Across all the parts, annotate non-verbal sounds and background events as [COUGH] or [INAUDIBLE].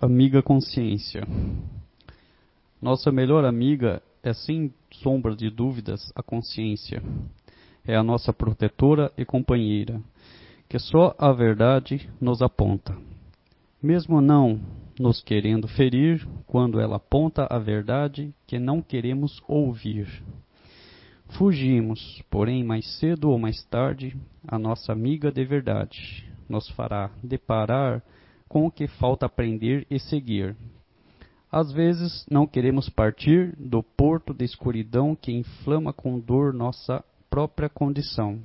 Amiga Consciência. Nossa melhor amiga é, sem sombra de dúvidas, a consciência. É a nossa protetora e companheira, que só a verdade nos aponta. Mesmo não nos querendo ferir, quando ela aponta a verdade que não queremos ouvir. Fugimos, porém, mais cedo ou mais tarde, a nossa amiga de verdade nos fará deparar com o que falta aprender e seguir. Às vezes não queremos partir do porto de escuridão que inflama com dor nossa própria condição.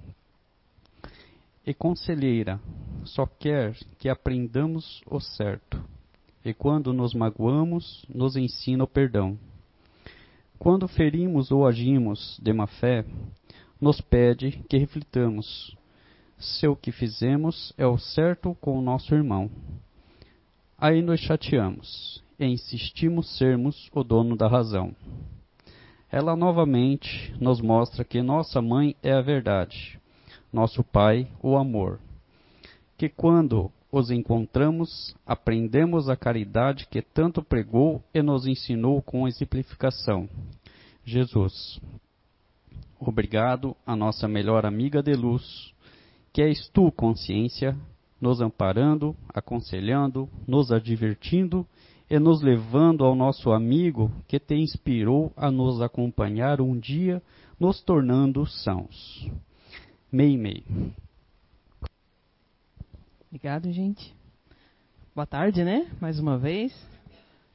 E conselheira, só quer que aprendamos o certo. E quando nos magoamos, nos ensina o perdão. Quando ferimos ou agimos de má fé, nos pede que reflitamos se o que fizemos é o certo com o nosso irmão. Aí nos chateamos e insistimos sermos o dono da razão. Ela novamente nos mostra que nossa mãe é a verdade, nosso pai o amor. Que quando os encontramos, aprendemos a caridade que tanto pregou e nos ensinou com exemplificação. Jesus. Obrigado, a nossa melhor amiga de luz, que és tu, consciência, nos amparando, aconselhando, nos advertindo e nos levando ao nosso amigo que te inspirou a nos acompanhar um dia, nos tornando sãos. Mei Mei. Obrigado, gente. Boa tarde, né? Mais uma vez.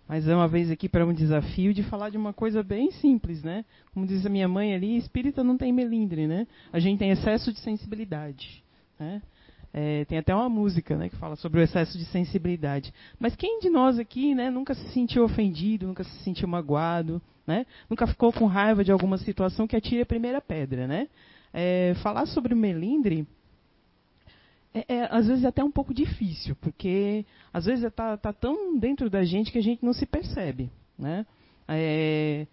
Mais uma vez aqui para um desafio de falar de uma coisa bem simples, né? Como diz a minha mãe ali, espírita não tem melindre, né? A gente tem excesso de sensibilidade, né? É, tem até uma música né, que fala sobre o excesso de sensibilidade. Mas quem de nós aqui né, nunca se sentiu ofendido, nunca se sentiu magoado, né, nunca ficou com raiva de alguma situação que atire a primeira pedra? Né? É, falar sobre o melindre é, é, às vezes é até um pouco difícil, porque às vezes está tá tão dentro da gente que a gente não se percebe. Né? É,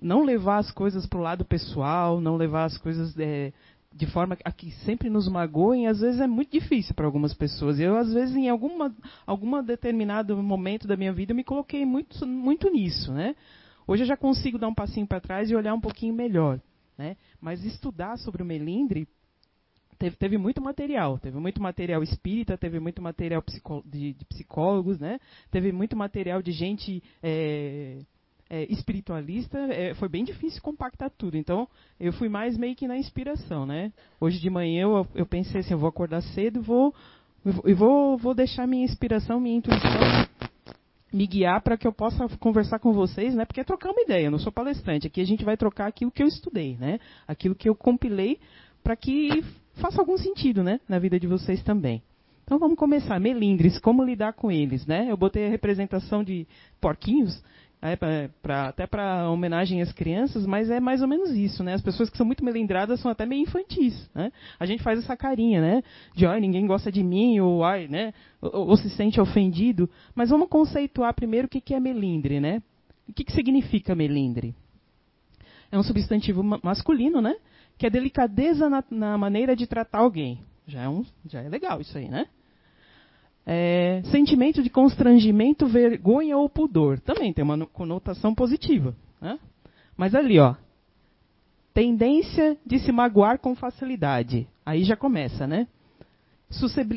não levar as coisas para o lado pessoal, não levar as coisas é, de forma a que sempre nos magoem, às vezes é muito difícil para algumas pessoas. Eu, às vezes, em alguma, alguma determinado momento da minha vida, eu me coloquei muito, muito nisso. Né? Hoje eu já consigo dar um passinho para trás e olhar um pouquinho melhor. Né? Mas estudar sobre o melindre teve, teve muito material. Teve muito material espírita, teve muito material de, de psicólogos, né? teve muito material de gente. É, é, espiritualista, é, foi bem difícil compactar tudo. Então, eu fui mais meio que na inspiração, né? Hoje de manhã eu, eu pensei assim, eu vou acordar cedo e vou, e vou, vou deixar minha inspiração, minha intuição me guiar para que eu possa conversar com vocês, né? Porque é trocar uma ideia, eu não sou palestrante. Aqui a gente vai trocar aquilo que eu estudei, né? Aquilo que eu compilei para que faça algum sentido, né? Na vida de vocês também. Então vamos começar. Melindres, como lidar com eles, né? Eu botei a representação de porquinhos, é, pra, pra, até para homenagem às crianças, mas é mais ou menos isso, né? As pessoas que são muito melindradas são até meio infantis, né? A gente faz essa carinha, né? De, ai, ninguém gosta de mim, ou, ai, né? Ou, ou se sente ofendido. Mas vamos conceituar primeiro o que, que é melindre, né? O que, que significa melindre? É um substantivo masculino, né? Que é delicadeza na, na maneira de tratar alguém. Já é, um, já é legal isso aí, né? É, sentimento de constrangimento, vergonha ou pudor. Também tem uma conotação positiva. Né? Mas ali, ó. Tendência de se magoar com facilidade. Aí já começa, né?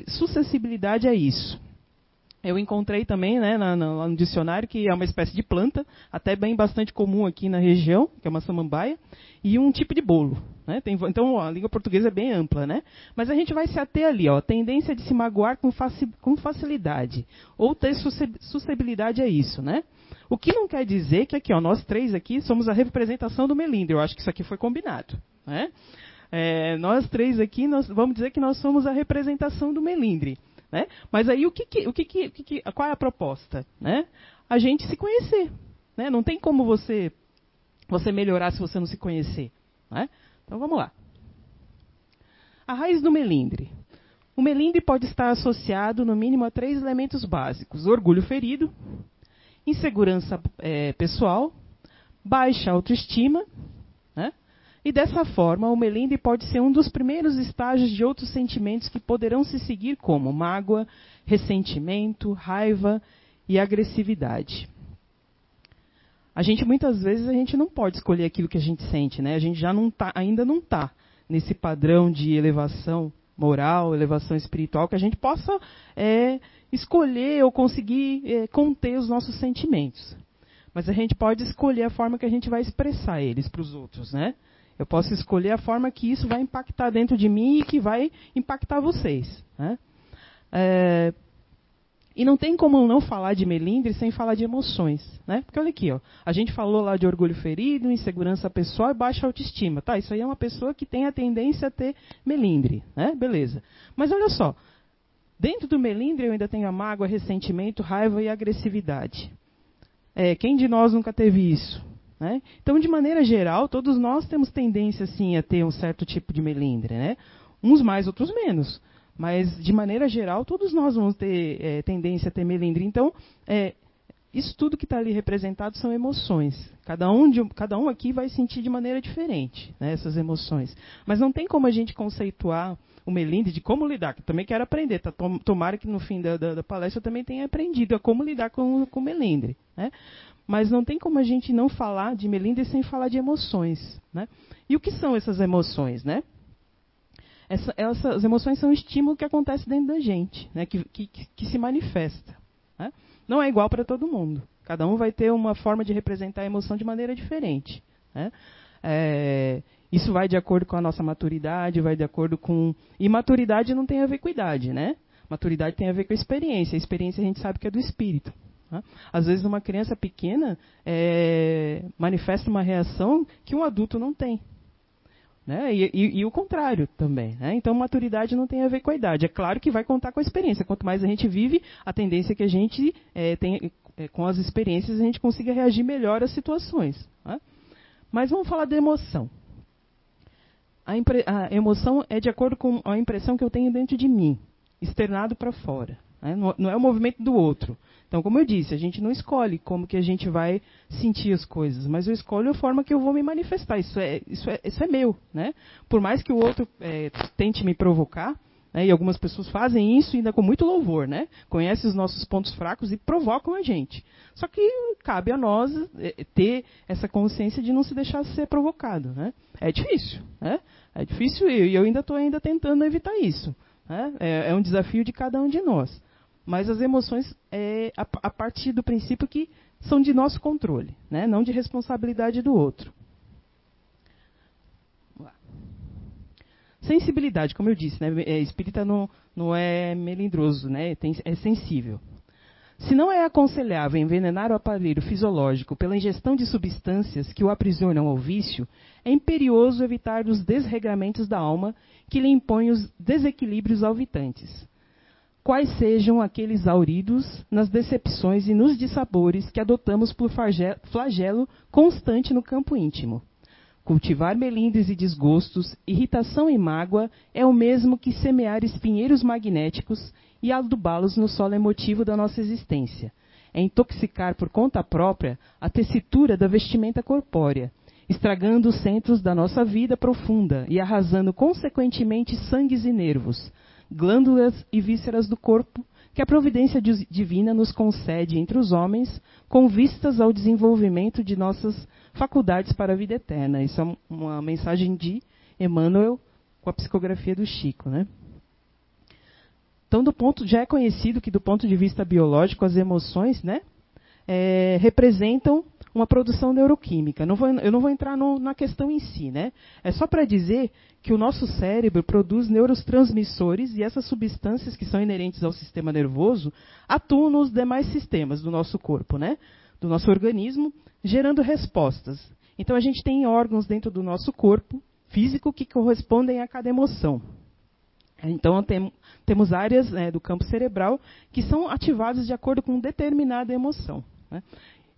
Suscessibilidade é isso. Eu encontrei também né, na, na, no dicionário que é uma espécie de planta, até bem bastante comum aqui na região, que é uma samambaia, e um tipo de bolo. Né? Tem, então a língua portuguesa é bem ampla, né? Mas a gente vai se ater ali, ó, tendência de se magoar com, faci, com facilidade, ou ter suscessibilidade a isso, né? O que não quer dizer que aqui, ó, nós três aqui somos a representação do melindre. Eu acho que isso aqui foi combinado, né? É, nós três aqui, nós, vamos dizer que nós somos a representação do melindre. Né? Mas aí o que, que, o que, que, que, qual é a proposta? Né? A gente se conhecer. Né? Não tem como você, você melhorar se você não se conhecer. Né? Então vamos lá. A raiz do melindre. O melindre pode estar associado, no mínimo, a três elementos básicos: orgulho ferido, insegurança é, pessoal, baixa autoestima e dessa forma, o melindre pode ser um dos primeiros estágios de outros sentimentos que poderão se seguir, como mágoa, ressentimento, raiva e agressividade. A gente muitas vezes a gente não pode escolher aquilo que a gente sente, né? A gente já não tá, ainda não está nesse padrão de elevação moral, elevação espiritual, que a gente possa é, escolher ou conseguir é, conter os nossos sentimentos. Mas a gente pode escolher a forma que a gente vai expressar eles para os outros, né? Eu posso escolher a forma que isso vai impactar dentro de mim e que vai impactar vocês. Né? É, e não tem como não falar de melindre sem falar de emoções, né? Porque olha aqui, ó, a gente falou lá de orgulho ferido, insegurança pessoal e baixa autoestima, tá? Isso aí é uma pessoa que tem a tendência a ter melindre, né? Beleza. Mas olha só, dentro do melindre eu ainda tenho a mágoa, ressentimento, raiva e agressividade. É, quem de nós nunca teve isso? Né? Então, de maneira geral, todos nós temos tendência sim a ter um certo tipo de melindre, né? Uns mais, outros menos. Mas, de maneira geral, todos nós vamos ter é, tendência a ter melindre. Então, é, isso tudo que está ali representado são emoções. Cada um, de, cada um aqui vai sentir de maneira diferente né, essas emoções. Mas não tem como a gente conceituar o melindre de como lidar, que também quero aprender. Tá? Tomara que no fim da, da, da, palestra eu também tenha aprendido a como lidar com, com o melindre. Né? Mas não tem como a gente não falar de melindre sem falar de emoções. Né? E o que são essas emoções? Né? Essa, essas emoções são um estímulo que acontece dentro da gente, né? que, que, que se manifesta. Né? Não é igual para todo mundo. Cada um vai ter uma forma de representar a emoção de maneira diferente. Né? É, isso vai de acordo com a nossa maturidade, vai de acordo com. E maturidade não tem a ver com idade, né? Maturidade tem a ver com a experiência. A experiência a gente sabe que é do espírito. Né? Às vezes uma criança pequena é, manifesta uma reação que um adulto não tem. Né? E, e, e, o contrário também. Né? Então, maturidade não tem a ver com a idade. É claro que vai contar com a experiência. Quanto mais a gente vive, a tendência é que a gente é, tem, é, com as experiências, a gente consiga reagir melhor às situações. Né? Mas vamos falar da emoção. A, impre, a, emoção é de acordo com a impressão que eu tenho dentro de mim, externado para fora. Né? Não, não é o movimento do outro. Então, como eu disse, a gente não escolhe como que a gente vai sentir as coisas, mas eu escolho a forma que eu vou me manifestar. Isso é, isso é, isso é meu, né? Por mais que o outro é, tente me provocar, né, e algumas pessoas fazem isso ainda com muito louvor, né? Conhecem os nossos pontos fracos e provocam a gente. Só que cabe a nós é, ter essa consciência de não se deixar ser provocado, né? É difícil, né? É difícil e eu ainda estou ainda tentando evitar isso. Né? É, é um desafio de cada um de nós. Mas as emoções é a, a partir do princípio que são de nosso controle, né? não de responsabilidade do outro. Sensibilidade, como eu disse, né? É, espírita não, não é melindroso, né? Tem, é sensível. Se não é aconselhável envenenar o aparelho fisiológico pela ingestão de substâncias que o aprisionam ao vício, é imperioso evitar os desregramentos da alma que lhe impõem os desequilíbrios alvitantes quais sejam aqueles auridos nas decepções e nos dissabores que adotamos por flagelo constante no campo íntimo. Cultivar melindres e desgostos, irritação e mágoa é o mesmo que semear espinheiros magnéticos e adubá-los no solo emotivo da nossa existência. É intoxicar por conta própria a tessitura da vestimenta corpórea, estragando os centros da nossa vida profunda e arrasando consequentemente sangues e nervos, glândulas e vísceras do corpo que a providência divina nos concede entre os homens com vistas ao desenvolvimento de nossas faculdades para a vida eterna. Isso é uma mensagem de Emmanuel com a psicografia do Chico, né? Então, do ponto, já é conhecido que do ponto de vista biológico, as emoções, né, é, representam uma produção neuroquímica. Não vou, eu não vou entrar no, na questão em si, né? É só para dizer que o nosso cérebro produz neurotransmissores e essas substâncias que são inerentes ao sistema nervoso atuam nos demais sistemas do nosso corpo, né? Do nosso organismo, gerando respostas. Então a gente tem órgãos dentro do nosso corpo físico que correspondem a cada emoção. Então tem, temos áreas né, do campo cerebral que são ativadas de acordo com determinada emoção. Né?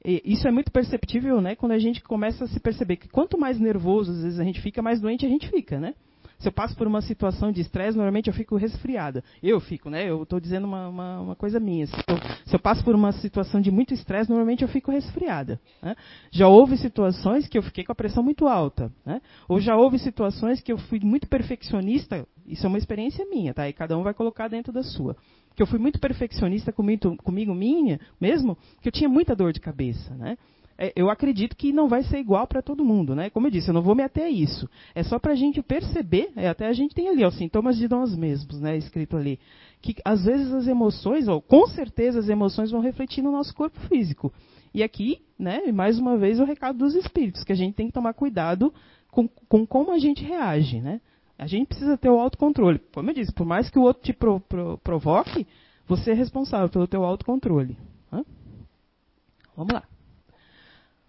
Isso é muito perceptível, né, quando a gente começa a se perceber que quanto mais nervoso às vezes a gente fica, mais doente a gente fica, né? Se eu passo por uma situação de estresse, normalmente eu fico resfriada. Eu fico, né? Eu estou dizendo uma, uma, uma, coisa minha. Se eu, se eu, passo por uma situação de muito estresse, normalmente eu fico resfriada. Né? Já houve situações que eu fiquei com a pressão muito alta. Né? Ou já houve situações que eu fui muito perfeccionista. Isso é uma experiência minha, tá? E cada um vai colocar dentro da sua que eu fui muito perfeccionista comigo, comigo minha, mesmo, que eu tinha muita dor de cabeça, né? É, eu acredito que não vai ser igual para todo mundo, né? Como eu disse, eu não vou me ater a isso. É só para a gente perceber, é, até a gente tem ali, os sintomas de nós mesmos, né? Escrito ali. Que às vezes as emoções, ou com certeza as emoções vão refletir no nosso corpo físico. E aqui, né, mais uma vez, o recado dos espíritos, que a gente tem que tomar cuidado com, com como a gente reage, né? A gente precisa ter o autocontrole. Como eu disse, por mais que o outro te pro, pro, provoque, você é responsável pelo teu autocontrole. Hã? Vamos lá.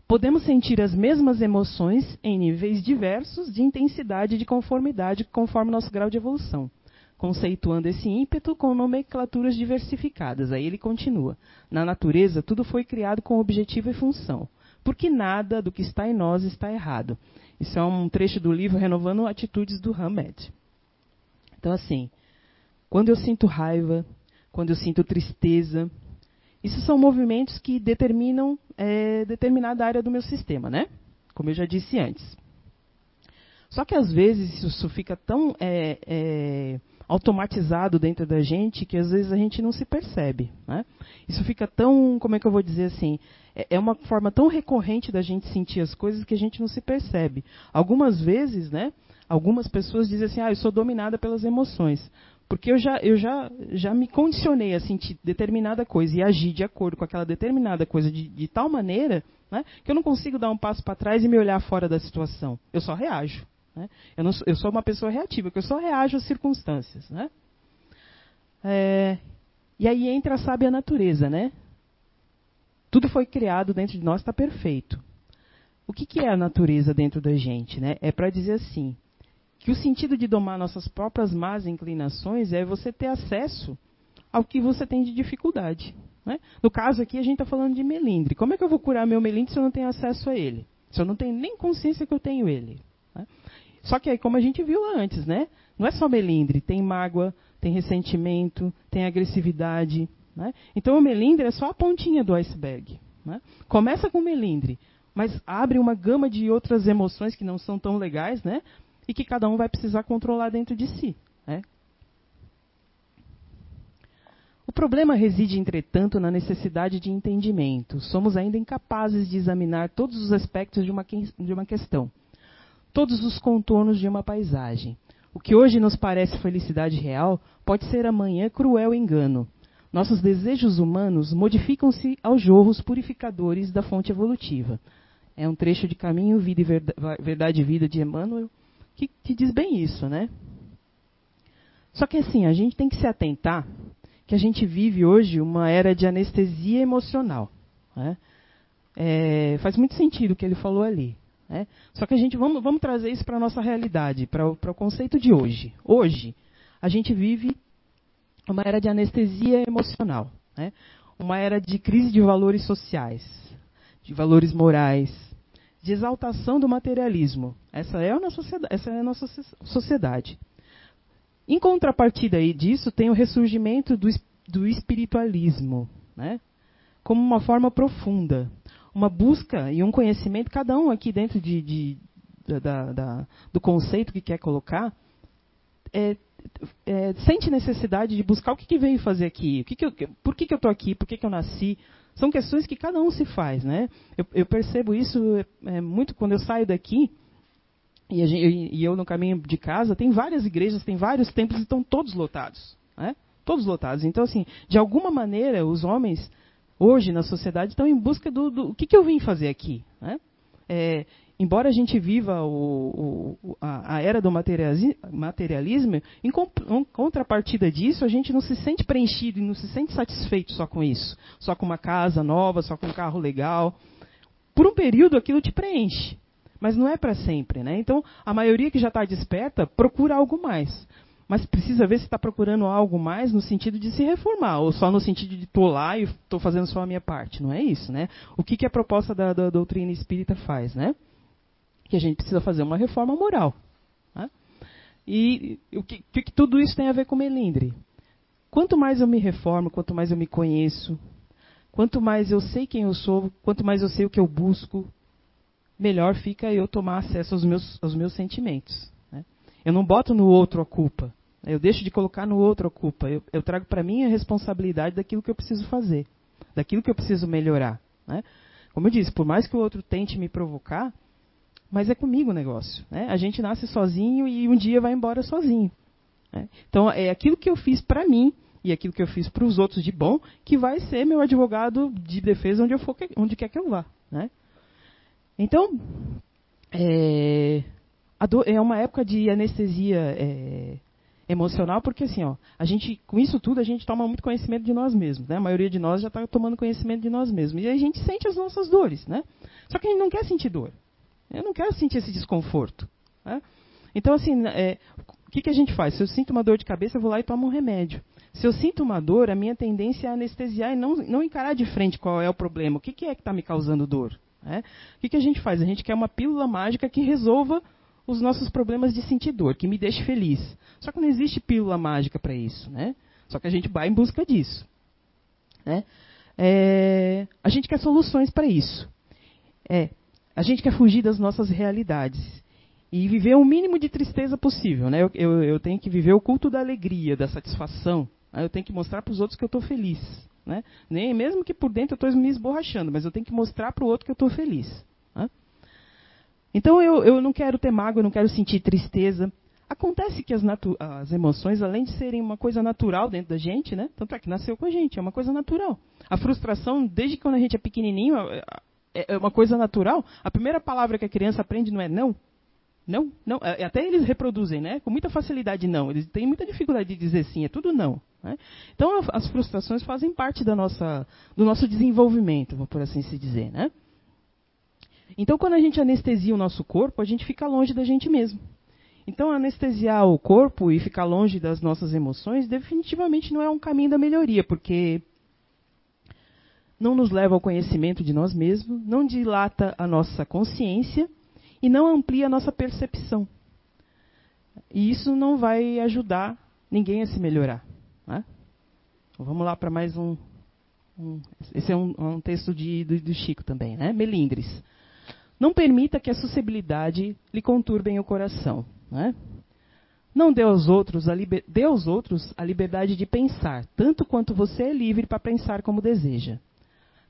Podemos sentir as mesmas emoções em níveis diversos de intensidade e de conformidade conforme nosso grau de evolução, conceituando esse ímpeto com nomenclaturas diversificadas. Aí ele continua. Na natureza, tudo foi criado com objetivo e função, porque nada do que está em nós está errado. Isso é um trecho do livro Renovando Atitudes do Hamed. Então, assim, quando eu sinto raiva, quando eu sinto tristeza, isso são movimentos que determinam é, determinada área do meu sistema, né? Como eu já disse antes. Só que às vezes isso fica tão é, é, automatizado dentro da gente que às vezes a gente não se percebe. Né? Isso fica tão, como é que eu vou dizer assim, é, é uma forma tão recorrente da gente sentir as coisas que a gente não se percebe. Algumas vezes, né? Algumas pessoas dizem assim, ah, eu sou dominada pelas emoções. Porque eu já, eu já, já me condicionei a sentir determinada coisa e agir de acordo com aquela determinada coisa de, de tal maneira né, que eu não consigo dar um passo para trás e me olhar fora da situação. Eu só reajo. Né? Eu, não, eu, sou uma pessoa reativa, que eu só reajo às circunstâncias. Né? É, e aí entra a sábia natureza. Né? Tudo foi criado dentro de nós, está perfeito. O que, que é a natureza dentro da gente? Né? É para dizer assim: que o sentido de domar nossas próprias más inclinações é você ter acesso ao que você tem de dificuldade. Né? No caso aqui, a gente está falando de melindre. Como é que eu vou curar meu melindre se eu não tenho acesso a ele? Se eu não tenho nem consciência que eu tenho ele? Só que aí, como a gente viu antes, né? não é só melindre, tem mágoa, tem ressentimento, tem agressividade. Né? Então o melindre é só a pontinha do iceberg. Né? Começa com melindre, mas abre uma gama de outras emoções que não são tão legais, né? e que cada um vai precisar controlar dentro de si. Né? O problema reside, entretanto, na necessidade de entendimento. Somos ainda incapazes de examinar todos os aspectos de uma, de uma questão, todos os contornos de uma paisagem. O que hoje nos parece felicidade real pode ser amanhã cruel engano. Nossos desejos humanos modificam-se aos jorros purificadores da fonte evolutiva. É um trecho de Caminho, Vida e Verdade e Vida de Emmanuel, que, que diz bem isso, né? Só que assim, a gente tem que se atentar que a gente vive hoje uma era de anestesia emocional. Né? É, faz muito sentido o que ele falou ali. Né? Só que a gente vamos, vamos trazer isso para a nossa realidade, para o, conceito de hoje. Hoje, a gente vive uma era de anestesia emocional, né? uma era de crise de valores sociais, de valores morais, de exaltação do materialismo. Essa é a nossa, essa é a nossa sociedade. Em contrapartida aí disso, tem o ressurgimento do, do espiritualismo, né? como uma forma profunda, uma busca e um conhecimento, cada um aqui dentro de, de da, da, do conceito que quer colocar, é, é, sente necessidade de buscar o que, que veio fazer aqui, o que que eu, por que, que eu estou aqui, por que, que eu nasci, são questões que cada um se faz, né? Eu, eu percebo isso é, muito quando eu saio daqui e, gente, e, eu no caminho de casa. Tem várias igrejas, tem vários templos estão todos lotados, né? Todos lotados. Então, assim, de alguma maneira, os homens hoje na sociedade estão em busca do, do o que, que eu vim fazer aqui, né? É, embora a gente viva o, o, a, a, era do materialismo, em, contrapartida disso, a gente não se sente preenchido e não se sente satisfeito só com isso. Só com uma casa nova, só com um carro legal. Por um período aquilo te preenche, mas não é para sempre. Né? Então, a maioria que já está desperta procura algo mais. Mas precisa ver se está procurando algo mais no sentido de se reformar, ou só no sentido de estou lá e estou fazendo só a minha parte. Não é isso, né? O que, que a proposta da, da doutrina espírita faz, né? que a gente precisa fazer uma reforma moral. Né? E o que, que, que tudo isso tem a ver com melindre? Quanto mais eu me reformo, quanto mais eu me conheço, quanto mais eu sei quem eu sou, quanto mais eu sei o que eu busco, melhor fica eu tomar acesso aos meus, aos meus sentimentos. Né? Eu não boto no outro a culpa. Eu deixo de colocar no outro a culpa. Eu, eu trago para mim a responsabilidade daquilo que eu preciso fazer, daquilo que eu preciso melhorar. Né? Como eu disse, por mais que o outro tente me provocar, mas é comigo o negócio. Né? A gente nasce sozinho e um dia vai embora sozinho. Né? Então, é aquilo que eu fiz para mim e aquilo que eu fiz para os outros de bom que vai ser meu advogado de defesa onde, eu for, onde quer que eu vá. Né? Então, é, é, uma época de anestesia é, emocional, porque assim, ó, a gente, com isso tudo, a gente toma muito conhecimento de nós mesmos. Né? A maioria de nós já está tomando conhecimento de nós mesmos. E a gente sente as nossas dores. Né? Só que a gente não quer sentir dor. Eu não quero sentir esse desconforto. Né? Então, assim, é, o que, que a gente faz? Se eu sinto uma dor de cabeça, eu vou lá e tomo um remédio. Se eu sinto uma dor, a minha tendência é anestesiar e não, não encarar de frente qual é o problema. O que, que é que está me causando dor? Né? O que, que a gente faz? A gente quer uma pílula mágica que resolva os nossos problemas de sentir dor, que me deixe feliz. Só que não existe pílula mágica para isso. Né? Só que a gente vai em busca disso. Né? É, a gente quer soluções para isso. É, a gente quer fugir das nossas realidades e viver o mínimo de tristeza possível. Né? Eu, eu, eu tenho que viver o culto da alegria, da satisfação. Né? Eu tenho que mostrar para os outros que eu estou feliz. Né? Nem mesmo que por dentro eu estou me esborrachando, mas eu tenho que mostrar para o outro que eu estou feliz. Né? Então eu, eu não quero ter mágoa, eu não quero sentir tristeza. Acontece que as, as, emoções, além de serem uma coisa natural dentro da gente, né? tanto é que nasceu com a gente, é uma coisa natural. A frustração, desde quando a gente é pequenininho, é, é uma coisa natural. A primeira palavra que a criança aprende não é não. Não, não. É, até eles reproduzem, né? Com muita facilidade não. Eles têm muita dificuldade de dizer sim, é tudo não. Né? Então as frustrações fazem parte da nossa, do nosso desenvolvimento, por assim se dizer, né? Então quando a gente anestesia o nosso corpo, a gente fica longe da gente mesmo. Então anestesiar o corpo e ficar longe das nossas emoções definitivamente não é um caminho da melhoria, porque não nos leva ao conhecimento de nós mesmos, não dilata a nossa consciência e não amplia a nossa percepção. E isso não vai ajudar ninguém a se melhorar. Né? Então, vamos lá para mais um, um, Esse é um, um texto de, do, do, Chico também, né? Melindres. Não permita que a sociabilidade lhe conturbem o coração. Né? Não dê aos, outros a liber... dê aos outros a liberdade de pensar, tanto quanto você é livre para pensar como deseja.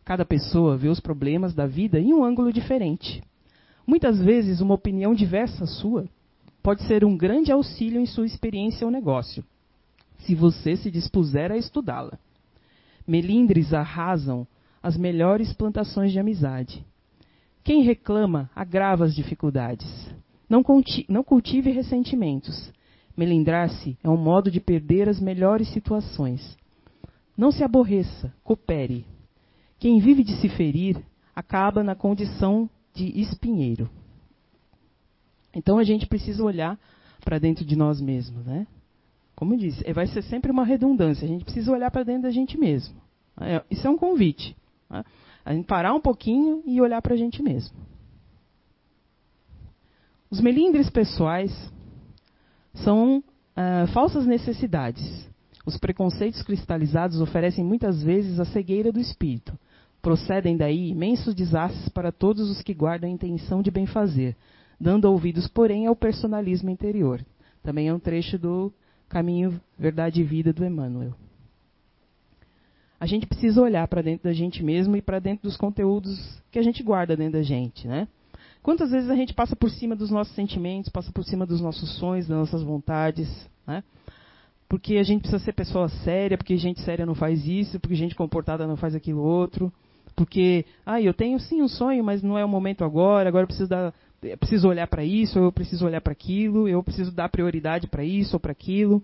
Cada pessoa vê os problemas da vida em um ângulo diferente. Muitas vezes, uma opinião diversa sua pode ser um grande auxílio em sua experiência ou negócio, se você se dispuser a estudá-la. Melindres arrasam as melhores plantações de amizade. Quem reclama agrava as dificuldades. Não, não cultive ressentimentos. Melindrar-se é um modo de perder as melhores situações. Não se aborreça, coopere. Quem vive de se ferir acaba na condição de espinheiro. Então a gente precisa olhar para dentro de nós mesmos, né? Como eu disse, é, vai ser sempre uma redundância. A gente precisa olhar para dentro da gente mesmo. É, isso é um convite. Né? A gente parar um pouquinho e olhar para a gente mesmo. Os melindres pessoais são uh, falsas necessidades. Os preconceitos cristalizados oferecem muitas vezes a cegueira do espírito, Procedem daí imensos desastres para todos os que guardam a intenção de bem fazer, dando ouvidos, porém, ao personalismo interior. Também é um trecho do Caminho, Verdade e Vida do Emmanuel. A gente precisa olhar para dentro da gente mesmo e para dentro dos conteúdos que a gente guarda dentro da gente, né? Quantas vezes a gente passa por cima dos nossos sentimentos, passa por cima dos nossos sonhos, das nossas vontades, né? Porque a gente precisa ser pessoa séria, porque gente séria não faz isso, porque gente comportada não faz aquilo outro. Porque, ah, eu tenho sim um sonho, mas não é o momento agora, agora eu preciso, dar, eu preciso olhar para isso, eu preciso olhar para aquilo, eu preciso dar prioridade para isso ou para aquilo.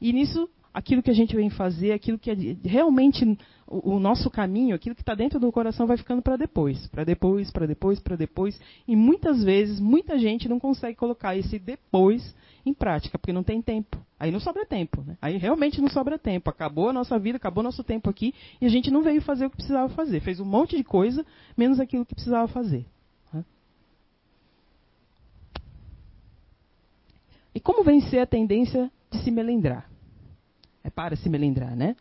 E nisso, aquilo que a gente vem fazer, aquilo que é realmente o, nosso caminho, aquilo que está dentro do coração vai ficando para depois, para depois, para depois, para depois. E muitas vezes, muita gente não consegue colocar esse depois em prática, porque não tem tempo. Aí não sobra tempo. Né? Aí realmente não sobra tempo. Acabou a nossa vida, acabou nosso tempo aqui e a gente não veio fazer o que precisava fazer. Fez um monte de coisa, menos aquilo que precisava fazer. Né? E como vencer a tendência de se melindrar? É para se melindrar, né?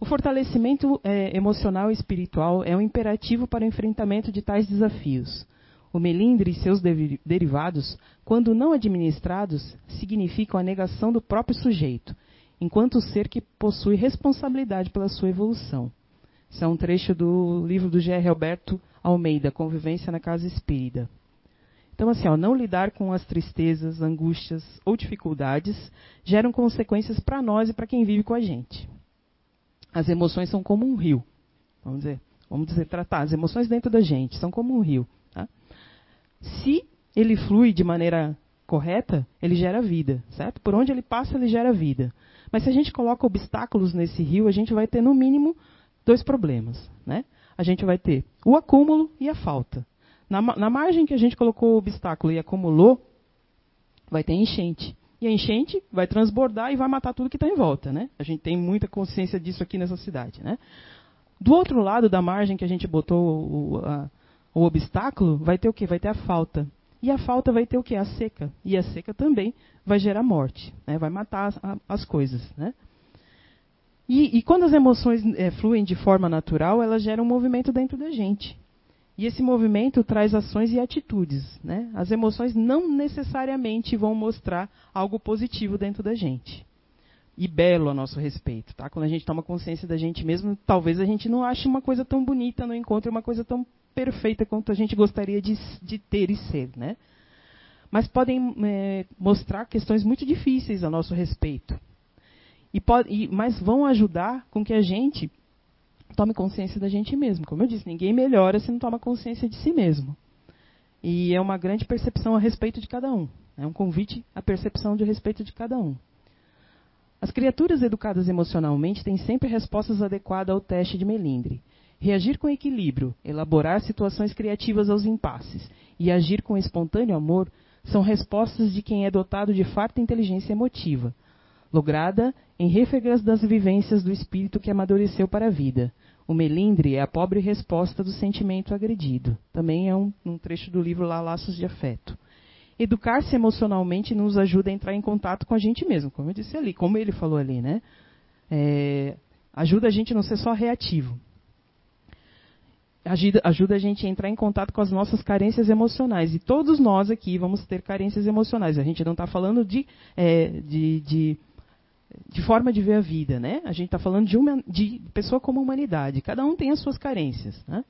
O fortalecimento é, emocional e espiritual é um imperativo para o enfrentamento de tais desafios. O melindre e seus derivados, quando não administrados, significam a negação do próprio sujeito, enquanto ser que possui responsabilidade pela sua evolução. Isso é um trecho do livro do G.R. Alberto Almeida, Convivência na Casa Espírita. Então, assim, ó, não lidar com as tristezas, angústias ou dificuldades geram consequências para nós e para quem vive com a gente. As emoções são como um rio. Vamos dizer, vamos dizer, tratar as emoções dentro da gente são como um rio. Tá? Se ele flui de maneira correta, ele gera vida, certo? Por onde ele passa, ele gera vida. Mas se a gente coloca obstáculos nesse rio, a gente vai ter no mínimo dois problemas, né? A gente vai ter o acúmulo e a falta. Na, na margem que a gente colocou o obstáculo e acumulou, vai ter enchente. E a enchente vai transbordar e vai matar tudo que está em volta, né? A gente tem muita consciência disso aqui nessa cidade, né? Do outro lado da margem que a gente botou o, a, o obstáculo, vai ter o que? Vai ter a falta. E a falta vai ter o que? A seca. E a seca também vai gerar morte, né? vai matar as, as coisas. Né? E, e, quando as emoções é, fluem de forma natural, elas geram um movimento dentro da gente. E esse movimento traz ações e atitudes. Né? As emoções não necessariamente vão mostrar algo positivo dentro da gente. E belo a nosso respeito. Tá? Quando a gente toma consciência da gente mesmo, talvez a gente não ache uma coisa tão bonita, não encontre uma coisa tão perfeita quanto a gente gostaria de, de ter e ser. Né? Mas podem é, mostrar questões muito difíceis a nosso respeito. E pode, e, mas vão ajudar com que a gente tome consciência da gente mesmo. Como eu disse, ninguém melhora se não toma consciência de si mesmo. E é uma grande percepção a respeito de cada um. É um convite à percepção de respeito de cada um. As criaturas educadas emocionalmente têm sempre respostas adequadas ao teste de melindre. Reagir com equilíbrio, elaborar situações criativas aos impasses e agir com espontâneo amor são respostas de quem é dotado de farta inteligência emotiva, lograda em refegas das vivências do espírito que amadureceu para a vida. O melindre é a pobre resposta do sentimento agredido. Também é um, um trecho do livro lá, Laços de Afeto. Educar-se emocionalmente nos ajuda a entrar em contato com a gente mesmo, como eu disse ali, como ele falou ali, né? É, ajuda a gente a não ser só reativo ajuda, ajuda a gente a entrar em contato com as nossas carências emocionais. E todos nós aqui vamos ter carências emocionais. A gente não está falando de, é, de, de, de, forma de ver a vida, né? A gente está falando de, uma, de pessoa como humanidade. Cada um tem as suas carências. Né?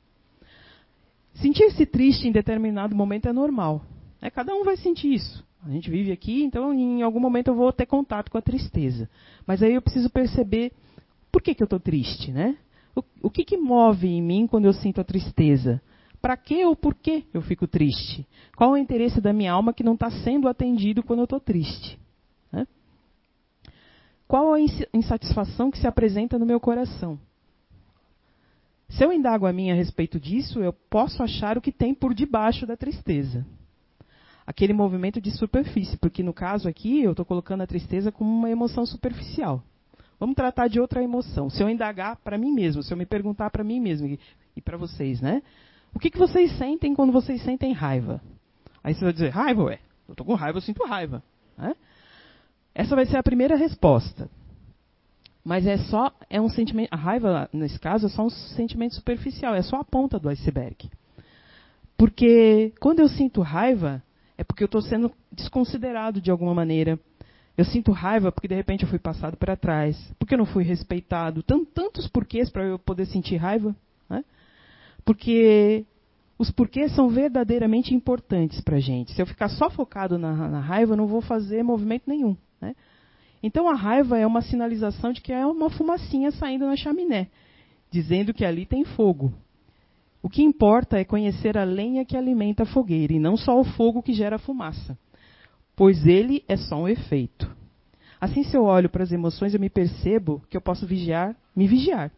Sentir-se triste em determinado momento é normal. Né? Cada um vai sentir isso. A gente vive aqui, então em algum momento eu vou ter contato com a tristeza. Mas aí eu preciso perceber por que, que eu estou triste, né? O, o que, que move em mim quando eu sinto a tristeza? Para que ou por que eu fico triste? Qual é o interesse da minha alma que não está sendo atendido quando eu estou triste? Qual a insatisfação que se apresenta no meu coração? Se eu indago a mim a respeito disso, eu posso achar o que tem por debaixo da tristeza. Aquele movimento de superfície, porque no caso aqui eu estou colocando a tristeza como uma emoção superficial. Vamos tratar de outra emoção. Se eu indagar para mim mesmo, se eu me perguntar para mim mesmo e, e para vocês, né? O que, que vocês sentem quando vocês sentem raiva? Aí você vai dizer, raiva, ué. Eu estou com raiva, eu sinto raiva. Né? Essa vai ser a primeira resposta. Mas é só, é um sentimento, a raiva, nesse caso, é só um sentimento superficial, é só a ponta do iceberg. Porque quando eu sinto raiva, é porque eu estou sendo desconsiderado de alguma maneira, eu sinto raiva porque de repente eu fui passado para trás, porque eu não fui respeitado. Tantos porquês para eu poder sentir raiva. Né? Porque os porquês são verdadeiramente importantes para a gente. Se eu ficar só focado na, na, raiva, eu não vou fazer movimento nenhum. Né? Então a raiva é uma sinalização de que é uma fumacinha saindo na chaminé, dizendo que ali tem fogo. O que importa é conhecer a lenha que alimenta a fogueira e não só o fogo que gera fumaça pois ele é só um efeito. Assim, se eu olho para as emoções, eu me percebo que eu posso vigiar, me vigiar.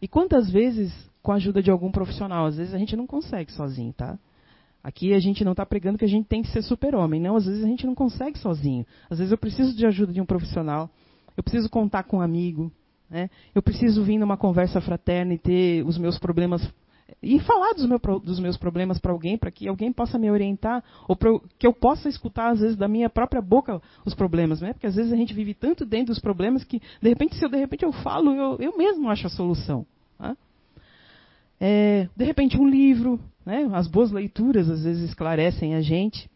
E quantas vezes, com a ajuda de algum profissional, às vezes a gente não consegue sozinho, tá? Aqui a gente não está pregando que a gente tem que ser super-homem. Não, às vezes a gente não consegue sozinho. Às vezes eu preciso de ajuda de um profissional. Eu preciso contar com um amigo. Né? Eu preciso vir numa conversa fraterna e ter os meus problemas e falar dos, meu, dos meus problemas para alguém, para que alguém possa me orientar, ou pra, que eu possa escutar, às vezes, da minha própria boca os problemas, né? Porque às vezes a gente vive tanto dentro dos problemas que, de repente, se eu de repente eu falo, eu, eu mesmo acho a solução. Tá? É, de repente, um livro, né? as boas leituras às vezes esclarecem a gente.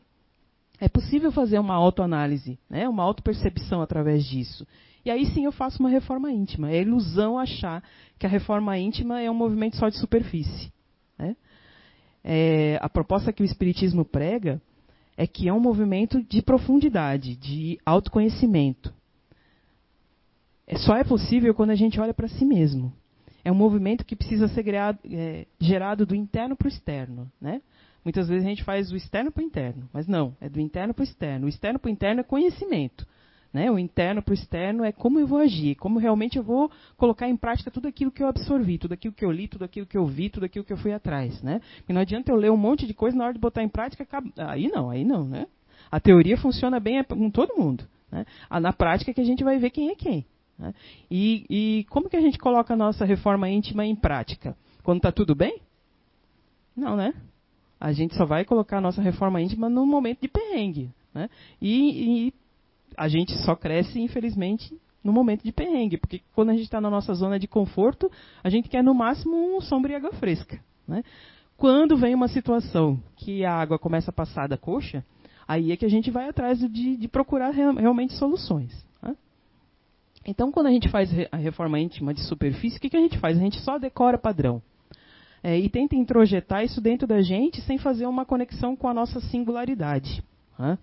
É possível fazer uma autoanálise, né? uma autopercepção através disso. E aí sim eu faço uma reforma íntima. É ilusão achar que a reforma íntima é um movimento só de superfície. Né? É, a proposta que o Espiritismo prega é que é um movimento de profundidade, de autoconhecimento. É, só é possível quando a gente olha para si mesmo. É um movimento que precisa ser gerado, é, gerado do interno para o externo. Né? Muitas vezes a gente faz do externo para o interno, mas não, é do interno para o externo. O externo para o interno é conhecimento. Né? O interno para o externo é como eu vou agir, como realmente eu vou colocar em prática tudo aquilo que eu absorvi, tudo aquilo que eu li, tudo aquilo que eu vi, tudo aquilo que eu fui atrás. Né? E não adianta eu ler um monte de coisa na hora de botar em prática, aí não, aí não. Né? A teoria funciona bem com todo mundo. Né? Na prática é que a gente vai ver quem é quem. Né? E, e como que a gente coloca a nossa reforma íntima em prática? Quando está tudo bem? Não, né? A gente só vai colocar a nossa reforma íntima no momento de perrengue. Né? E, e a gente só cresce, infelizmente, no momento de perrengue, porque quando a gente está na nossa zona de conforto, a gente quer no máximo um sombra e água fresca. Né? Quando vem uma situação que a água começa a passar da coxa, aí é que a gente vai atrás de, de procurar realmente soluções. Então, quando a gente faz a reforma íntima de superfície, o que, que a gente faz? A gente só decora padrão. É, e tenta introjetar isso dentro da gente sem fazer uma conexão com a nossa singularidade. Né?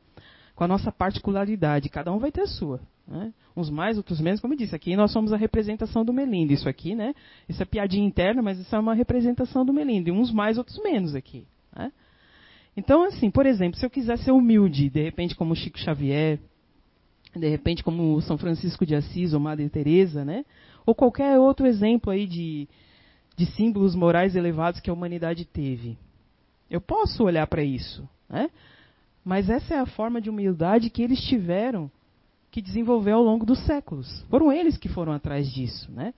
com a nossa particularidade. Cada um vai ter a sua. Né? Uns mais, outros menos, como eu disse, aqui nós somos a representação do Melindo. Isso aqui, né? Isso é piadinha interna, mas isso é uma representação do Melindo. E uns mais, outros menos aqui. Né? Então, assim, por exemplo, se eu quiser ser humilde, de repente como Chico Xavier, de repente como São Francisco de Assis ou Madre Teresa, né? Ou qualquer outro exemplo aí de, de símbolos morais elevados que a humanidade teve. Eu posso olhar para isso, né? Mas essa é a forma de humildade que eles tiveram que desenvolver ao longo dos séculos. Foram eles que foram atrás disso, né?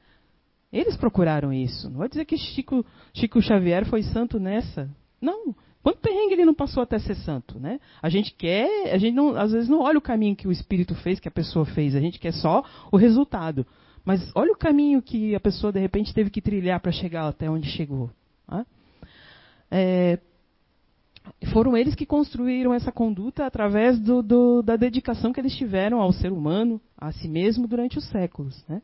Eles procuraram isso. Não vou dizer que Chico, Chico Xavier foi santo nessa. Não. Quanto perrengue ele não passou até ser santo, né? A gente quer, a gente não, às vezes não olha o caminho que o espírito fez, que a pessoa fez, a gente quer só o resultado. Mas olha o caminho que a pessoa de repente teve que trilhar para chegar até onde chegou. Né? É, foram eles que construíram essa conduta através do, do, da dedicação que eles tiveram ao ser humano, a si mesmo, durante os séculos. Né?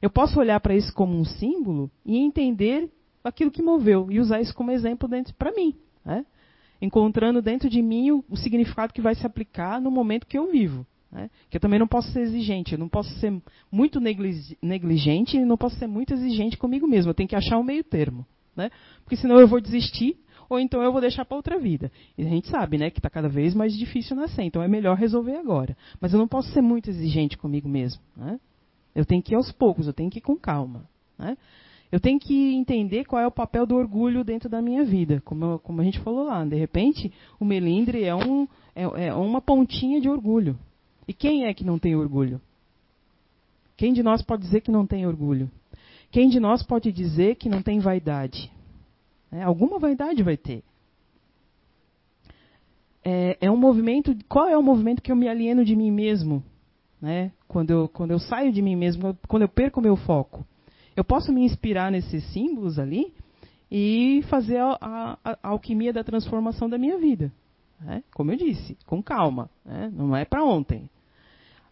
Eu posso olhar para isso como um símbolo e entender aquilo que moveu e usar isso como exemplo para mim, né? encontrando dentro de mim o, o, significado que vai se aplicar no momento que eu vivo. Né? Que eu também não posso ser exigente, eu não posso ser muito negligente e não posso ser muito exigente comigo mesmo. Eu tenho que achar um meio termo, né? porque senão eu vou desistir ou então eu vou deixar para outra vida. E a gente sabe, né, que está cada vez mais difícil nascer, então é melhor resolver agora. Mas eu não posso ser muito exigente comigo mesmo. Né? Eu tenho que ir aos poucos, eu tenho que ir com calma. Né? Eu tenho que entender qual é o papel do orgulho dentro da minha vida, como, como a gente falou lá. De repente, o melindre é, um, é, é uma pontinha de orgulho. E quem é que não tem orgulho? Quem de nós pode dizer que não tem orgulho? Quem de nós pode dizer que não tem vaidade? Né? Alguma vaidade vai ter. É, é, um movimento. Qual é o movimento que eu me alieno de mim mesmo? Né? Quando, eu, quando eu saio de mim mesmo, quando eu perco o meu foco. Eu posso me inspirar nesses símbolos ali e fazer a, a, a alquimia da transformação da minha vida. Né? Como eu disse, com calma. Né? Não é para ontem.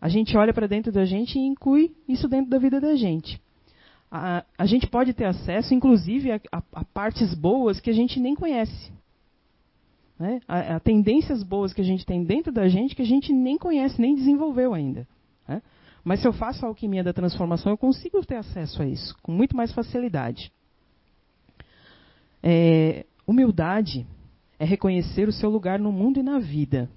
A gente olha para dentro da gente e inclui isso dentro da vida da gente a, a gente pode ter acesso, inclusive, a, a, partes boas que a gente nem conhece. Né? A, a, tendências boas que a gente tem dentro da gente que a gente nem conhece, nem desenvolveu ainda. Né? Mas se eu faço a alquimia da transformação, eu consigo ter acesso a isso com muito mais facilidade. É, humildade é reconhecer o seu lugar no mundo e na vida.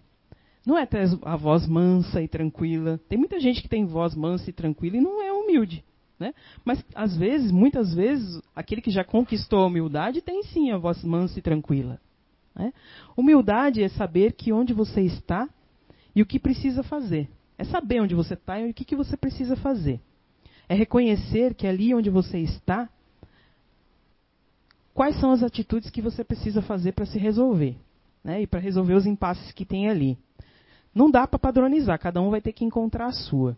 Não é ter a voz mansa e tranquila. Tem muita gente que tem voz mansa e tranquila e não é humilde. Né? Mas, às vezes, muitas vezes, aquele que já conquistou a humildade tem sim a voz mansa e tranquila. Né? Humildade é saber que onde você está e o que precisa fazer. É saber onde você está e o que, que você precisa fazer. É reconhecer que ali onde você está, quais são as atitudes que você precisa fazer para se resolver. Né? E para resolver os impasses que tem ali. Não dá para padronizar, cada um vai ter que encontrar a sua.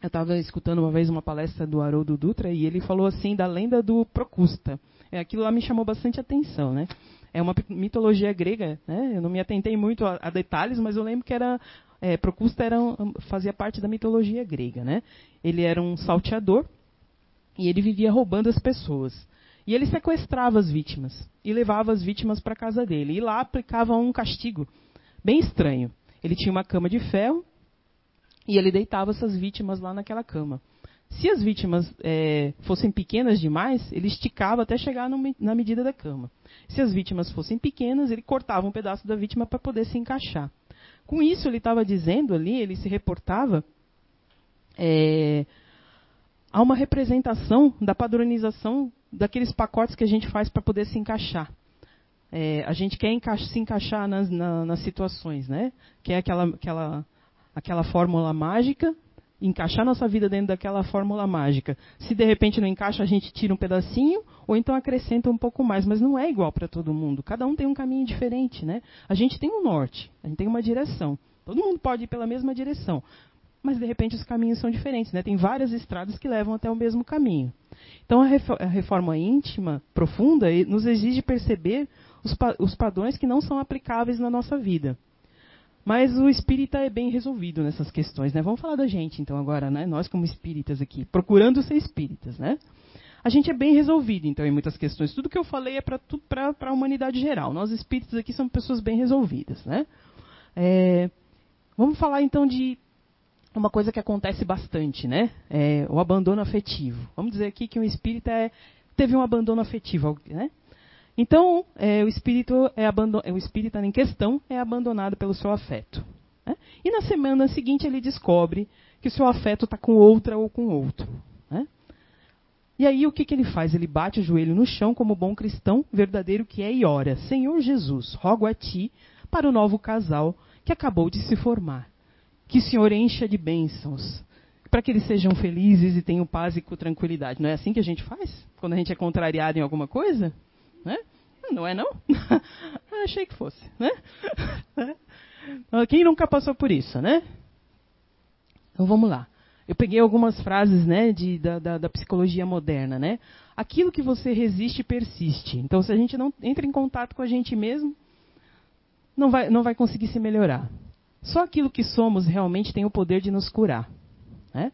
Eu estava escutando uma vez uma palestra do Haroldo Dutra e ele falou assim da lenda do Procusta. É, aquilo lá me chamou bastante atenção, né? É uma mitologia grega, né? Eu não me atentei muito a, a detalhes, mas eu lembro que era é, Procusta era fazia parte da mitologia grega, né? Ele era um salteador e ele vivia roubando as pessoas. E ele sequestrava as vítimas e levava as vítimas para casa dele. E lá aplicava um castigo bem estranho. Ele tinha uma cama de ferro e ele deitava essas vítimas lá naquela cama. Se as vítimas é, fossem pequenas demais, ele esticava até chegar no, na medida da cama. Se as vítimas fossem pequenas, ele cortava um pedaço da vítima para poder se encaixar. Com isso, ele estava dizendo ali, ele se reportava é, a uma representação da padronização daqueles pacotes que a gente faz para poder se encaixar. É, a gente quer se encaixar nas, na, nas situações, né? Que é aquela, aquela, aquela fórmula mágica, encaixar nossa vida dentro daquela fórmula mágica. Se de repente não encaixa, a gente tira um pedacinho ou então acrescenta um pouco mais, mas não é igual para todo mundo. Cada um tem um caminho diferente, né? A gente tem um norte, a gente tem uma direção. Todo mundo pode ir pela mesma direção, mas de repente os caminhos são diferentes, né? Tem várias estradas que levam até o mesmo caminho. Então a reforma íntima profunda nos exige perceber os, pa os padrões que não são aplicáveis na nossa vida. Mas o espírita é bem resolvido nessas questões, né? Vamos falar da gente então agora, né? Nós como espíritas aqui, procurando ser espíritas, né? A gente é bem resolvido então em muitas questões. Tudo que eu falei é para a humanidade geral. Nós espíritas aqui somos pessoas bem resolvidas, né? É, vamos falar então de uma coisa que acontece bastante, né? É o abandono afetivo. Vamos dizer aqui que um espírita é, teve um abandono afetivo, né? Então, é, o, espírito é o espírita em questão é abandonado pelo seu afeto. Né? E na semana seguinte ele descobre que o seu afeto está com outra ou com outro. Né? E aí o que, que ele faz? Ele bate o joelho no chão como bom cristão verdadeiro que é e ora: Senhor Jesus, rogo a ti para o novo casal que acabou de se formar que o Senhor encha de bênçãos, para que eles sejam felizes e tenham paz e tranquilidade. Não é assim que a gente faz? Quando a gente é contrariado em alguma coisa? Né? Não é não? [LAUGHS] Achei que fosse, né? [LAUGHS] Quem nunca passou por isso, né? Então vamos lá. Eu peguei algumas frases né, de, da, da, da, psicologia moderna. Né? Aquilo que você resiste persiste. Então, se a gente não entra em contato com a gente mesmo, não vai, não vai conseguir se melhorar. Só aquilo que somos realmente tem o poder de nos curar. Né?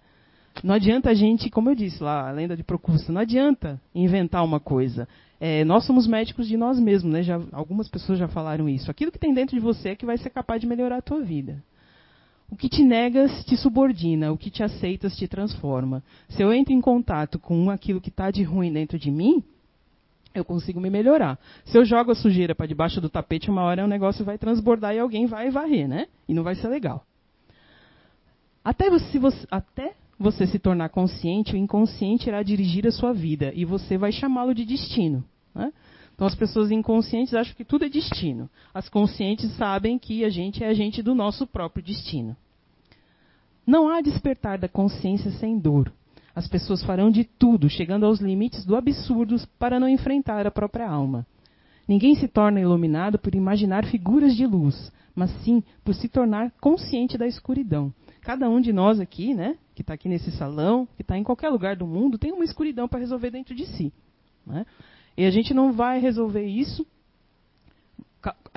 Não adianta a gente, como eu disse lá, a lenda de Procurso, não adianta inventar uma coisa. É, nós somos médicos de nós mesmos, né? Já, algumas pessoas já falaram isso. Aquilo que tem dentro de você é que vai ser capaz de melhorar a tua vida. O que te negas te subordina, o que te aceitas te transforma. Se eu entro em contato com aquilo que está de ruim dentro de mim, eu consigo me melhorar. Se eu jogo a sujeira para debaixo do tapete, uma hora o negócio vai transbordar e alguém vai varrer, né? E não vai ser legal. Até você, você, até você se tornar consciente, o inconsciente irá dirigir a sua vida e você vai chamá-lo de destino. Né? Então as pessoas inconscientes acham que tudo é destino. As conscientes sabem que a gente é agente do nosso próprio destino. Não há despertar da consciência sem dor. As pessoas farão de tudo, chegando aos limites do absurdo, para não enfrentar a própria alma. Ninguém se torna iluminado por imaginar figuras de luz, mas sim por se tornar consciente da escuridão. Cada um de nós aqui, né, que está aqui nesse salão, que está em qualquer lugar do mundo, tem uma escuridão para resolver dentro de si. Né? E a gente não vai resolver isso.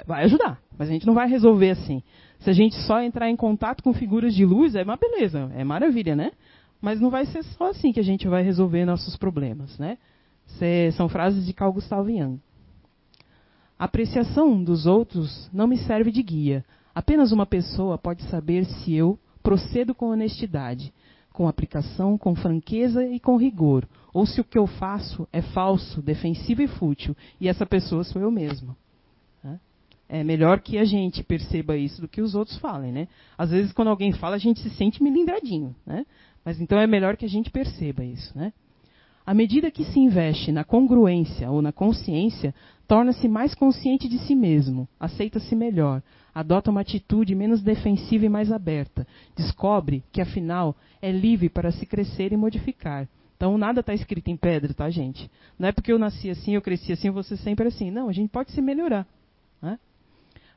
Vai ajudar, mas a gente não vai resolver assim. Se a gente só entrar em contato com figuras de luz, é uma beleza, é maravilha, né? Mas não vai ser só assim que a gente vai resolver nossos problemas, né? São frases de Carl Gustav Jung. A apreciação dos outros não me serve de guia. Apenas uma pessoa pode saber se eu procedo com honestidade, com aplicação, com franqueza e com rigor, ou se o que eu faço é falso, defensivo e fútil, e essa pessoa sou eu mesma. É melhor que a gente perceba isso do que os outros falem, né? Às vezes, quando alguém fala, a gente se sente melindradinho, né? Mas então é melhor que a gente perceba isso, né? À medida que se investe na congruência ou na consciência, torna-se mais consciente de si mesmo, aceita-se melhor, adota uma atitude menos defensiva e mais aberta, descobre que afinal é livre para se crescer e modificar. Então nada está escrito em pedra, tá, gente? Não é porque eu nasci assim, eu cresci assim, ser sempre assim. Não, a gente pode se melhorar. Né?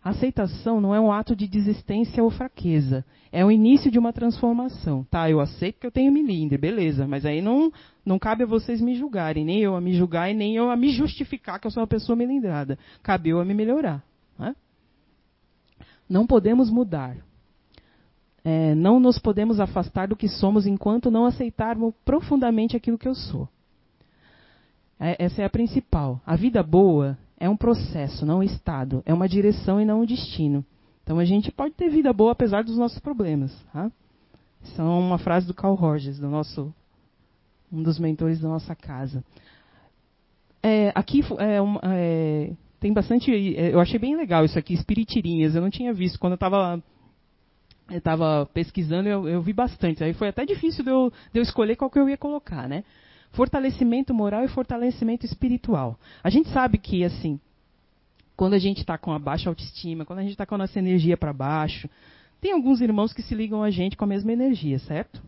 Aceitação não é um ato de desistência ou fraqueza. É o início de uma transformação. Tá, eu aceito que eu tenho milindre, beleza. Mas aí não, não cabe a vocês me julgarem, nem eu a me julgar e nem eu a me justificar que eu sou uma pessoa melindrada. Cabe eu a me melhorar. Né? Não podemos mudar. É, não nos podemos afastar do que somos enquanto não aceitarmos profundamente aquilo que eu sou. É, essa é a principal. A vida boa é um processo, não um estado. É uma direção e não um destino. Então a gente pode ter vida boa apesar dos nossos problemas. Tá? É uma frase do Carl Rogers, do nosso, um dos mentores da nossa casa. É, aqui é, é, tem bastante. É, eu achei bem legal isso aqui, espiritirinhas. Eu não tinha visto. Quando eu estava eu pesquisando, eu, eu, vi bastante. Aí foi até difícil de eu, de eu escolher qual que eu ia colocar, né? Fortalecimento moral e fortalecimento espiritual. A gente sabe que, assim, quando a gente está com a baixa autoestima, quando a gente está com a nossa energia para baixo, tem alguns irmãos que se ligam a gente com a mesma energia, certo?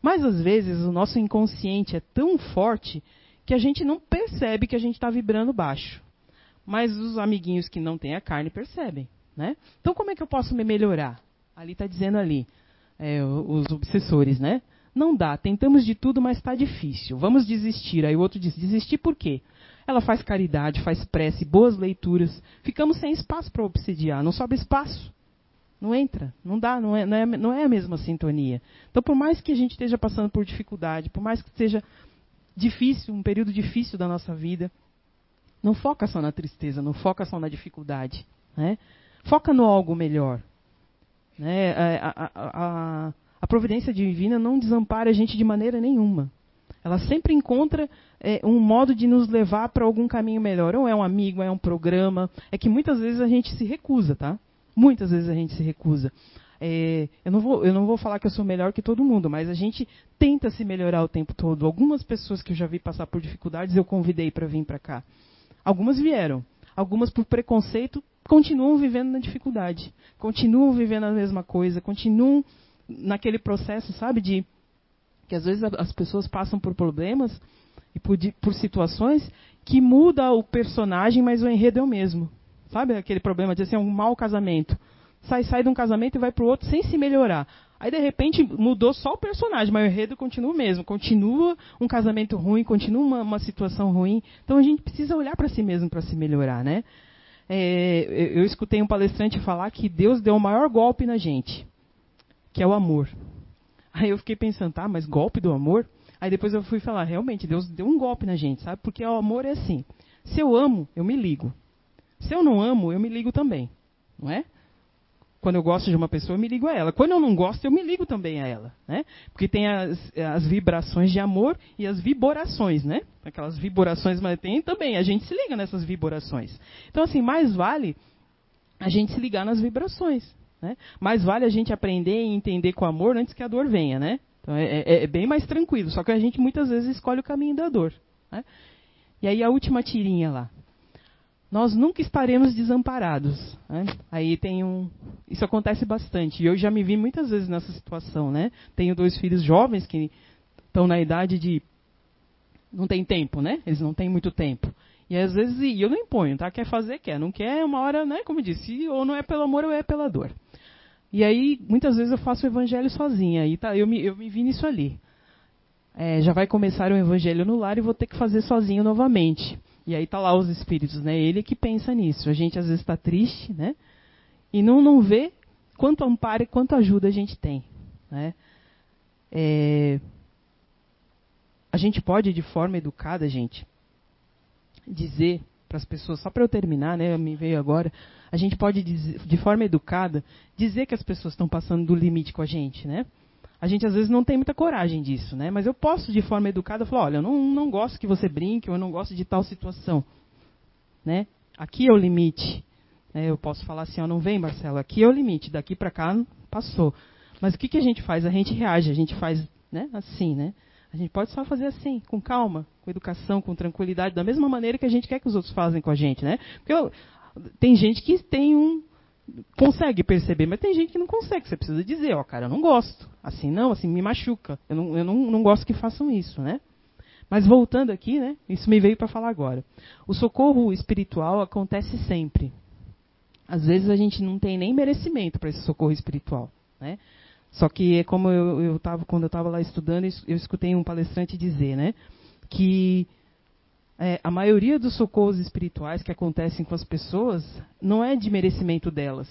Mas às vezes o nosso inconsciente é tão forte que a gente não percebe que a gente está vibrando baixo. Mas os amiguinhos que não têm a carne percebem, né? Então como é que eu posso me melhorar? Ali está dizendo ali, é, os obsessores, né? Não dá, tentamos de tudo, mas está difícil. Vamos desistir. Aí o outro diz: desistir por quê? Ela faz caridade, faz prece, boas leituras. Ficamos sem espaço para obsidiar, não sobra espaço. Não entra, não dá, não é, não, é, não é a mesma sintonia. Então, por mais que a gente esteja passando por dificuldade, por mais que seja difícil, um período difícil da nossa vida, não foca só na tristeza, não foca só na dificuldade. Né? Foca no algo melhor. Né? A, a, a, a providência divina não desampara a gente de maneira nenhuma. Ela sempre encontra é, um modo de nos levar para algum caminho melhor. Ou é um amigo, é um programa. É que muitas vezes a gente se recusa, tá? Muitas vezes a gente se recusa. É, eu, não vou, eu não vou falar que eu sou melhor que todo mundo, mas a gente tenta se melhorar o tempo todo. Algumas pessoas que eu já vi passar por dificuldades eu convidei para vir para cá. Algumas vieram. Algumas por preconceito continuam vivendo na dificuldade. Continuam vivendo a mesma coisa. Continuam naquele processo, sabe, de que às vezes as pessoas passam por problemas e por, por situações que muda o personagem, mas o enredo é o mesmo. Sabe aquele problema de assim, um mau casamento. Sai, sai de um casamento e vai para o outro sem se melhorar. Aí, de repente, mudou só o personagem, mas o enredo continua o mesmo. Continua um casamento ruim, continua uma, uma situação ruim. Então, a gente precisa olhar para si mesmo para se melhorar, né? É, eu escutei um palestrante falar que Deus deu o maior golpe na gente que é o amor. Aí eu fiquei pensando, tá, mas golpe do amor? Aí depois eu fui falar, realmente, Deus deu um golpe na gente, sabe? Porque o amor é assim. Se eu amo, eu me ligo. Se eu não amo, eu me ligo também. Não é? Quando eu gosto de uma pessoa, eu me ligo a ela. Quando eu não gosto, eu me ligo também a ela. Né? Porque tem as, as vibrações de amor e as vibrações, né? Aquelas vibrações, mas tem também. A gente se liga nessas vibrações. Então, assim, mais vale a gente se ligar nas vibrações. Né? Vale a gente aprender e entender com amor antes que a dor venha, né? Então é, é, é, bem mais tranquilo. Só que a gente muitas vezes escolhe o caminho da dor. Né? E aí a última tirinha lá. Nós nunca estaremos desamparados. Né? Aí tem um. Isso acontece bastante. E eu já me vi muitas vezes nessa situação, né? Tenho dois filhos jovens que estão na idade de. Não tem tempo, né? Eles não têm muito tempo. E às vezes e eu não imponho, tá? Quer fazer, quer. Não quer, uma hora, né? Como eu disse, ou não é pelo amor ou é pela dor. E aí, muitas vezes eu faço o evangelho sozinha. E tá, eu, me, eu me vi nisso ali. É, já vai começar o evangelho no lar e vou ter que fazer sozinho novamente. E aí tá lá os espíritos, né? Ele que pensa nisso. A gente às vezes está triste, né? E não, não vê quanto amparo e quanto ajuda a gente tem. Né? É, a gente pode, de forma educada, gente, dizer para as pessoas, só para eu terminar, né, me veio agora, a gente pode, dizer, de forma educada, dizer que as pessoas estão passando do limite com a gente, né? A gente às vezes não tem muita coragem disso, né? Mas eu posso, de forma educada, falar, olha, eu não, não gosto que você brinque, ou eu não gosto de tal situação, né? Aqui é o limite. Né? Eu posso falar assim, ó, não vem, Marcelo, aqui é o limite, daqui para cá passou. Mas o que, que a gente faz? A gente reage, a gente faz, né? Assim, né? A gente pode só fazer assim, com calma, com educação, com tranquilidade, da mesma maneira que a gente quer que os outros fazem com a gente, né? Porque eu, tem gente que tem um consegue perceber, mas tem gente que não consegue. Você precisa dizer, ó, cara, eu não gosto. Assim não, assim me machuca. Eu não, eu não, não gosto que façam isso, né? Mas voltando aqui, né? Isso me veio para falar agora. O socorro espiritual acontece sempre. às vezes a gente não tem nem merecimento para esse socorro espiritual, né? Só que é como eu, eu tava, quando eu estava lá estudando, eu escutei um palestrante dizer, né, que é, a maioria dos socorros espirituais que acontecem com as pessoas não é de merecimento delas.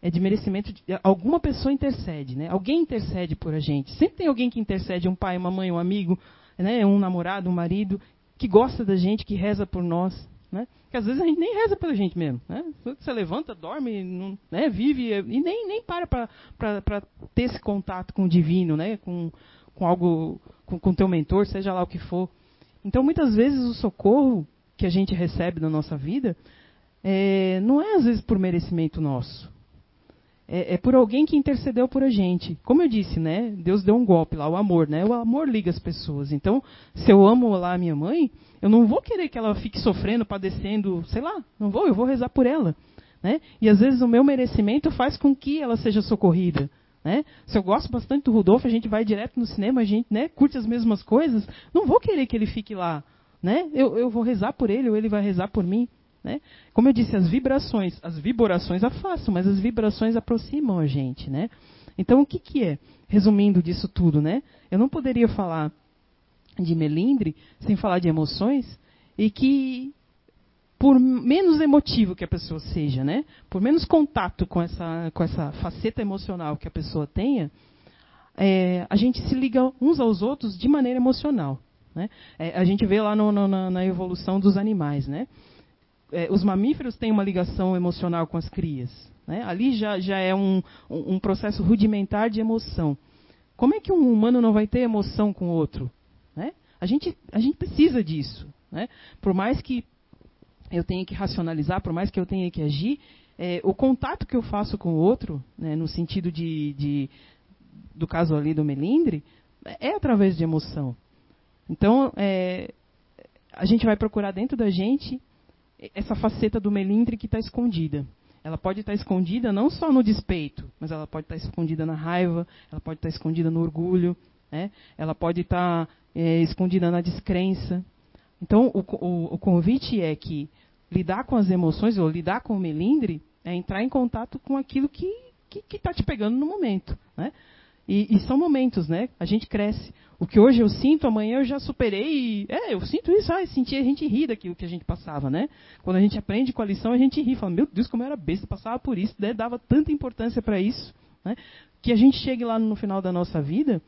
É de merecimento de alguma pessoa intercede, né? Alguém intercede por a gente. Sempre tem alguém que intercede, um pai, uma mãe, um amigo, né? um namorado, um marido, que gosta da gente, que reza por nós. Né? Que às vezes a gente nem reza pela gente mesmo. Né? Você levanta, dorme, não, né? vive e nem, nem para para ter esse contato com o divino, né? com, com algo, com o teu mentor, seja lá o que for. Então muitas vezes o socorro que a gente recebe na nossa vida é, não é às vezes por merecimento nosso é, é, por alguém que intercedeu por a gente. Como eu disse, né? Deus deu um golpe lá, o amor, né? O amor liga as pessoas. Então, se eu amo lá a minha mãe, eu não vou querer que ela fique sofrendo, padecendo, sei lá, não vou, eu vou rezar por ela. Né? E às vezes o meu merecimento faz com que ela seja socorrida. Né? Se eu gosto bastante do Rudolfo, a gente vai direto no cinema, a gente né, curte as mesmas coisas, não vou querer que ele fique lá. Né? Eu, eu vou rezar por ele ou ele vai rezar por mim. Né? Como eu disse, as vibrações, as vibrações afastam, mas as vibrações aproximam a gente. Né? Então, o que, que é? Resumindo disso tudo, né? eu não poderia falar de melindre sem falar de emoções e que, por menos emotivo que a pessoa seja, né? por menos contato com essa, com essa faceta emocional que a pessoa tenha, é, a gente se liga uns aos outros de maneira emocional. Né? É, a gente vê lá no, no, na, na, evolução dos animais. Né? É, os mamíferos têm uma ligação emocional com as crias. Né? Ali já, já é um, um, processo rudimentar de emoção. Como é que um humano não vai ter emoção com o outro? Né? A, gente, a gente precisa disso. Né? Por mais que eu tenha que racionalizar, por mais que eu tenha que agir, é, o contato que eu faço com o outro, né, no sentido de, de, do caso ali do melindre, é através de emoção. Então, é, a gente vai procurar dentro da gente essa faceta do melindre que está escondida. Ela pode estar tá escondida não só no despeito, mas ela pode estar tá escondida na raiva, ela pode estar tá escondida no orgulho, né? ela pode estar é, escondida na descrença. Então, o, o, o, convite é que lidar com as emoções, ou lidar com o melindre, é entrar em contato com aquilo que está te pegando no momento. Né? E, e, são momentos, né? A gente cresce. O que hoje eu sinto, amanhã eu já superei. E, é, eu sinto isso, ah, senti, a gente ri daquilo que a gente passava, né? Quando a gente aprende com a lição, a gente ri. Fala, meu Deus, como eu era besta, passava por isso, né? dava tanta importância para isso. Né? Que a gente chegue lá no final da nossa vida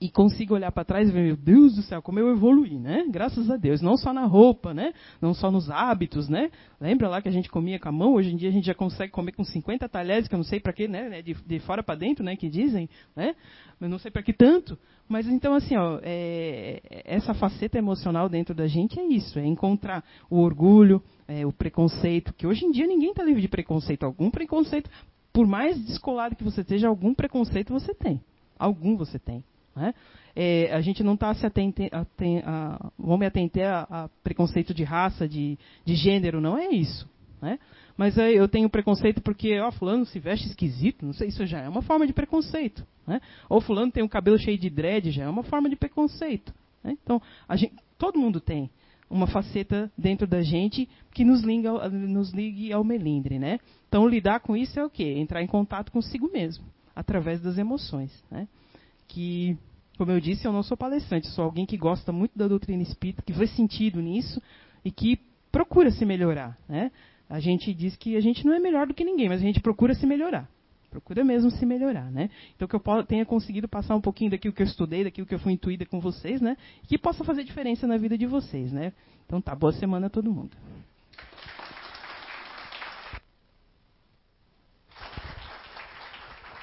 e consigo olhar para trás e ver, meu Deus do céu, como eu evoluí, né? Graças a Deus. Não só na roupa, né? Não só nos hábitos, né? Lembra lá que a gente comia com a mão? Hoje em dia a gente já consegue comer com 50 talheres, que eu não sei para quê, né? De, de fora para dentro, né? Que dizem, né? Eu não sei para que tanto. Mas então, assim, ó, é, essa faceta emocional dentro da gente é isso. É encontrar o orgulho, é, o preconceito, que hoje em dia ninguém está livre de preconceito. Algum preconceito, por mais descolado que você esteja, algum preconceito você tem. Algum você tem. Né? É, a gente não está se atente, aten, a, vamos me atentar a, a, preconceito de raça, de, de gênero, não é isso. Né? Mas é, eu tenho preconceito porque, ó, fulano se veste esquisito, não sei, isso já é uma forma de preconceito. Né? Ou fulano tem um cabelo cheio de dread, já é uma forma de preconceito. Né? Então, gente, todo mundo tem uma faceta dentro da gente que nos, liga, nos ligue ao melindre. Né? Então, lidar com isso é o quê? Entrar em contato consigo mesmo, através das emoções. Né? Que como eu disse, eu não sou palestrante, sou alguém que gosta muito da doutrina espírita, que vê sentido nisso e que procura se melhorar. Né? A gente diz que a gente não é melhor do que ninguém, mas a gente procura se melhorar. Procura mesmo se melhorar, né? Então que eu tenha conseguido passar um pouquinho daquilo que eu estudei, daquilo que eu fui intuída com vocês, né? Que possa fazer diferença na vida de vocês, né? Então tá, boa semana a todo mundo.